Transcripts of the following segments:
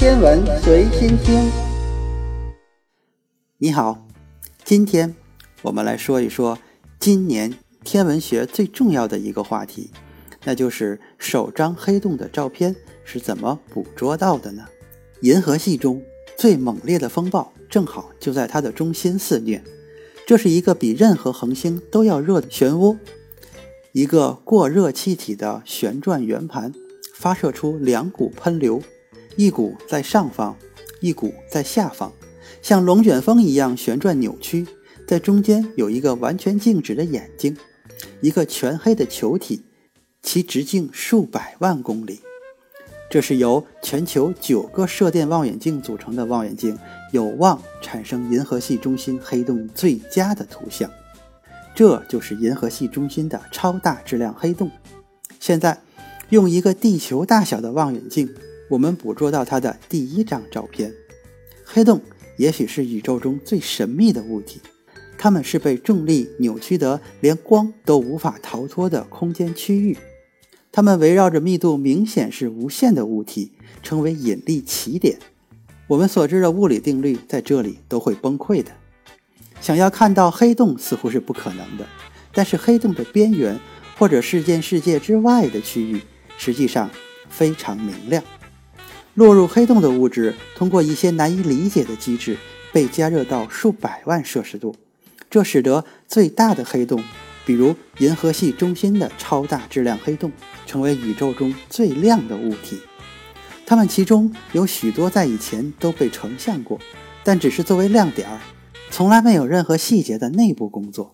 天文随心听。你好，今天我们来说一说今年天文学最重要的一个话题，那就是首张黑洞的照片是怎么捕捉到的呢？银河系中最猛烈的风暴正好就在它的中心肆虐，这是一个比任何恒星都要热的漩涡，一个过热气体的旋转圆盘发射出两股喷流。一股在上方，一股在下方，像龙卷风一样旋转扭曲。在中间有一个完全静止的眼睛，一个全黑的球体，其直径数百万公里。这是由全球九个射电望远镜组成的望远镜，有望产生银河系中心黑洞最佳的图像。这就是银河系中心的超大质量黑洞。现在，用一个地球大小的望远镜。我们捕捉到它的第一张照片。黑洞也许是宇宙中最神秘的物体，它们是被重力扭曲得连光都无法逃脱的空间区域。它们围绕着密度明显是无限的物体，称为引力起点。我们所知的物理定律在这里都会崩溃的。想要看到黑洞似乎是不可能的，但是黑洞的边缘或者事件世界之外的区域，实际上非常明亮。落入黑洞的物质通过一些难以理解的机制被加热到数百万摄氏度，这使得最大的黑洞，比如银河系中心的超大质量黑洞，成为宇宙中最亮的物体。它们其中有许多在以前都被成像过，但只是作为亮点儿，从来没有任何细节的内部工作。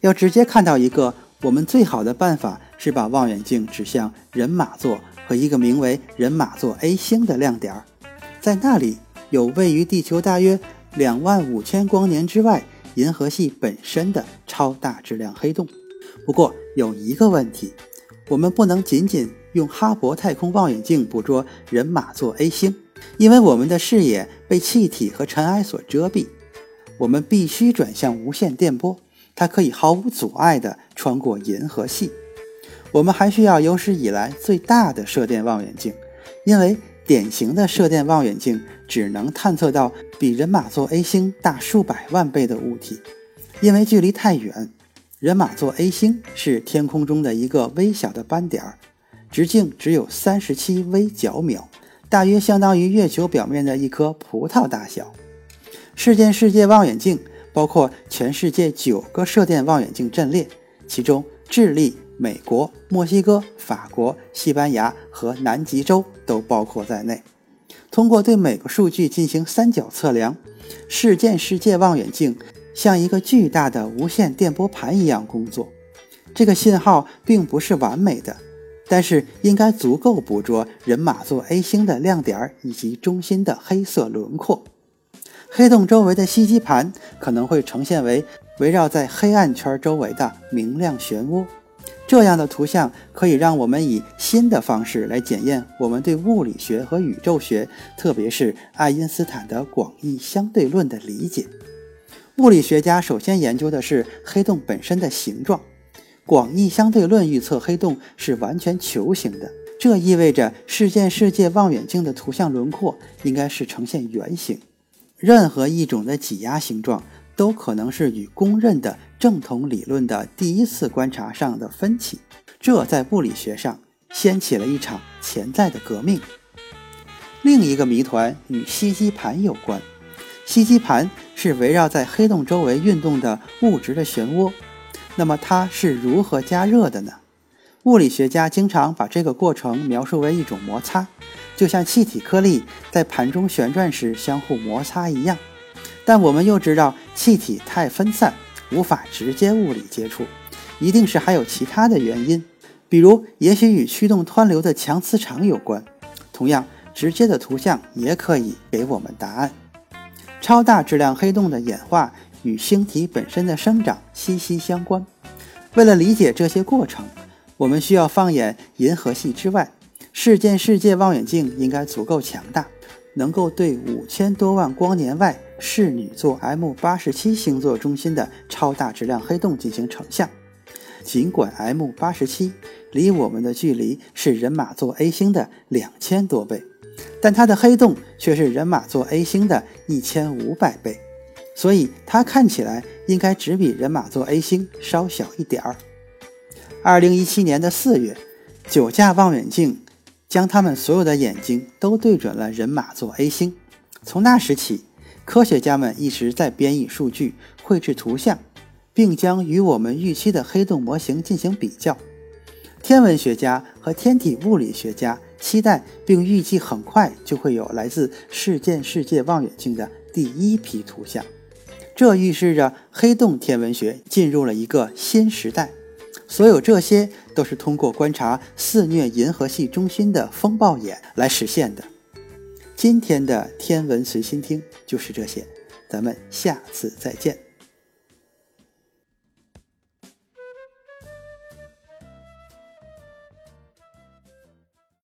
要直接看到一个，我们最好的办法是把望远镜指向人马座。和一个名为人马座 A 星的亮点，在那里有位于地球大约两万五千光年之外银河系本身的超大质量黑洞。不过有一个问题，我们不能仅仅用哈勃太空望远镜捕捉人马座 A 星，因为我们的视野被气体和尘埃所遮蔽。我们必须转向无线电波，它可以毫无阻碍地穿过银河系。我们还需要有史以来最大的射电望远镜，因为典型的射电望远镜只能探测到比人马座 A 星大数百万倍的物体，因为距离太远。人马座 A 星是天空中的一个微小的斑点儿，直径只有三十七微角秒，大约相当于月球表面的一颗葡萄大小。事件世界望远镜包括全世界九个射电望远镜阵列，其中智利。美国、墨西哥、法国、西班牙和南极洲都包括在内。通过对每个数据进行三角测量，事件世界望远镜像一个巨大的无线电波盘一样工作。这个信号并不是完美的，但是应该足够捕捉人马座 A 星的亮点以及中心的黑色轮廓。黑洞周围的吸积盘可能会呈现为围绕在黑暗圈周围的明亮漩涡。这样的图像可以让我们以新的方式来检验我们对物理学和宇宙学，特别是爱因斯坦的广义相对论的理解。物理学家首先研究的是黑洞本身的形状。广义相对论预测黑洞是完全球形的，这意味着事件世界望远镜的图像轮廓应该是呈现圆形。任何一种的挤压形状。都可能是与公认的正统理论的第一次观察上的分歧，这在物理学上掀起了一场潜在的革命。另一个谜团与吸积盘有关，吸积盘是围绕在黑洞周围运动的物质的漩涡，那么它是如何加热的呢？物理学家经常把这个过程描述为一种摩擦，就像气体颗粒在盘中旋转时相互摩擦一样。但我们又知道，气体太分散，无法直接物理接触，一定是还有其他的原因，比如也许与驱动湍流的强磁场有关。同样，直接的图像也可以给我们答案。超大质量黑洞的演化与星体本身的生长息息相关。为了理解这些过程，我们需要放眼银河系之外，事件世界望远镜应该足够强大。能够对五千多万光年外侍女座 M 八十七星座中心的超大质量黑洞进行成像。尽管 M 八十七离我们的距离是人马座 A 星的两千多倍，但它的黑洞却是人马座 A 星的一千五百倍，所以它看起来应该只比人马座 A 星稍小一点儿。二零一七年的四月，九架望远镜将他们所有的眼睛都对准了人马座 A 星。从那时起，科学家们一直在编译数据、绘制图像，并将与我们预期的黑洞模型进行比较。天文学家和天体物理学家期待并预计很快就会有来自事件世界望远镜的第一批图像。这预示着黑洞天文学进入了一个新时代。所有这些都是通过观察肆虐银河系中心的风暴眼来实现的。今天的天文随心听就是这些，咱们下次再见。